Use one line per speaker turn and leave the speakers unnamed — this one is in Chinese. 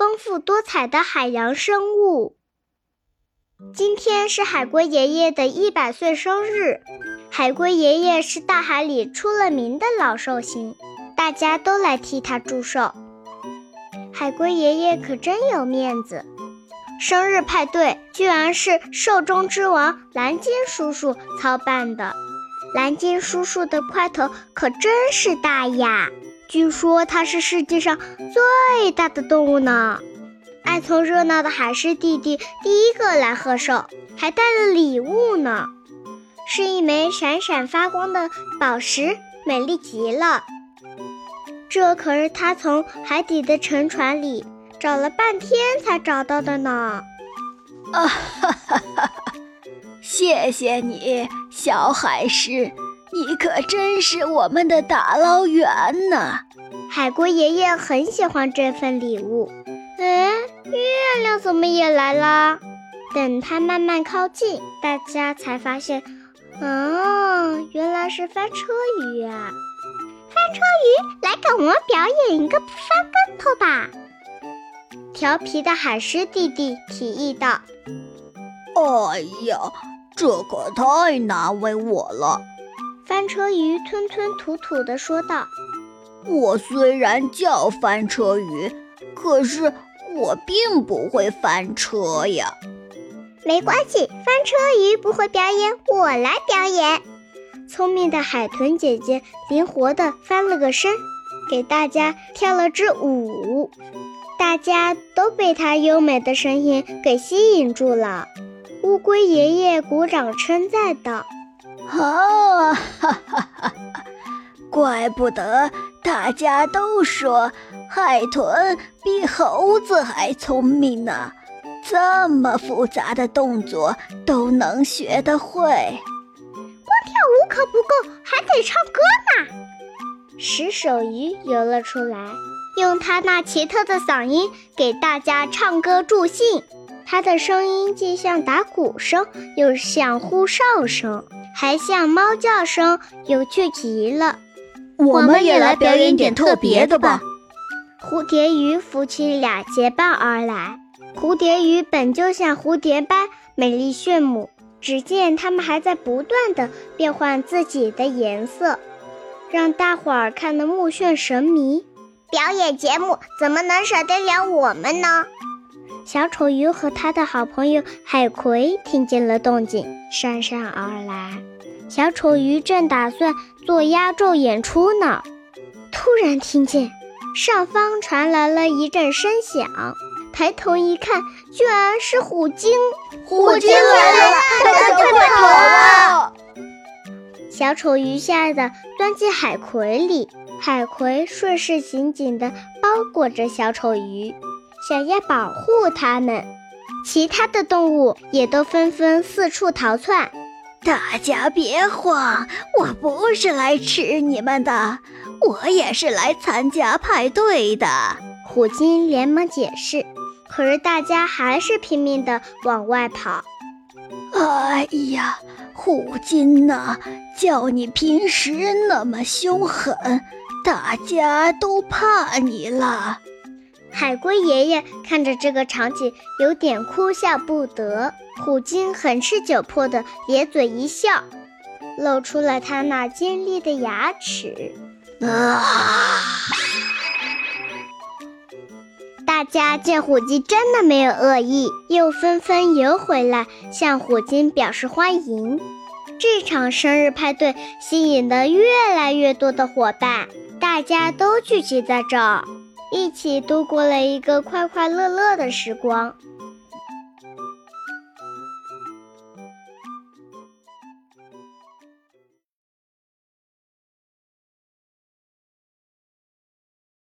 丰富多彩的海洋生物。今天是海龟爷爷的一百岁生日。海龟爷爷是大海里出了名的老寿星，大家都来替他祝寿。海龟爷爷可真有面子，生日派对居然是寿中之王蓝鲸叔叔操办的。蓝鲸叔叔的块头可真是大呀！据说它是世界上最大的动物呢。爱凑热闹的海狮弟弟第一个来贺寿，还带了礼物呢，是一枚闪闪发光的宝石，美丽极了。这可是他从海底的沉船里找了半天才找到的呢。
啊哈哈哈！谢谢你，小海狮，你可真是我们的打捞员呢。
海龟爷爷很喜欢这份礼物。哎，月亮怎么也来了？等它慢慢靠近，大家才发现，啊，原来是翻车鱼啊！翻车鱼，来给我们表演一个翻跟头吧！调皮的海狮弟弟提议道。
哎呀，这可太难为我了！
翻车鱼吞吞吐吐地说道：“
我虽然叫翻车鱼，可是我并不会翻车呀。”
没关系，翻车鱼不会表演，我来表演。聪明的海豚姐姐灵活地翻了个身，给大家跳了支舞，大家都被她优美的声音给吸引住了。乌龟爷爷鼓掌称赞道：“
啊，哈哈哈！怪不得大家都说海豚比猴子还聪明呢，这么复杂的动作都能学得会。
光跳舞可不够，还得唱歌呢。”石手鱼游了出来，用它那奇特的嗓音给大家唱歌助兴。它的声音既像打鼓声，又像呼哨声，还像猫叫声，有趣极了。
我们也来表演点特别的吧。
蝴蝶鱼夫妻俩结伴而来。蝴蝶鱼本就像蝴蝶般美丽炫目，只见它们还在不断的变换自己的颜色，让大伙儿看得目眩神迷。表演节目怎么能少得了我们呢？小丑鱼和他的好朋友海葵听见了动静，姗姗而来。小丑鱼正打算做压轴演出呢，突然听见上方传来了一阵声响，抬头一看，居然是虎鲸！
虎鲸来了，大家快跑啊！
小丑鱼吓得钻进海葵里，海葵顺势紧紧地包裹着小丑鱼。想要保护它们，其他的动物也都纷纷四处逃窜。
大家别慌，我不是来吃你们的，我也是来参加派对的。
虎鲸连忙解释，可是大家还是拼命的往外跑。
哎呀，虎鲸呐，叫你平时那么凶狠，大家都怕你了。
海龟爷爷看着这个场景，有点哭笑不得。虎鲸很是窘迫的咧嘴一笑，露出了他那尖利的牙齿。啊！大家见虎鲸真的没有恶意，又纷纷游回来向虎鲸表示欢迎。这场生日派对吸引了越来越多的伙伴，大家都聚集在这儿。一起度过了一个快快乐乐的时光。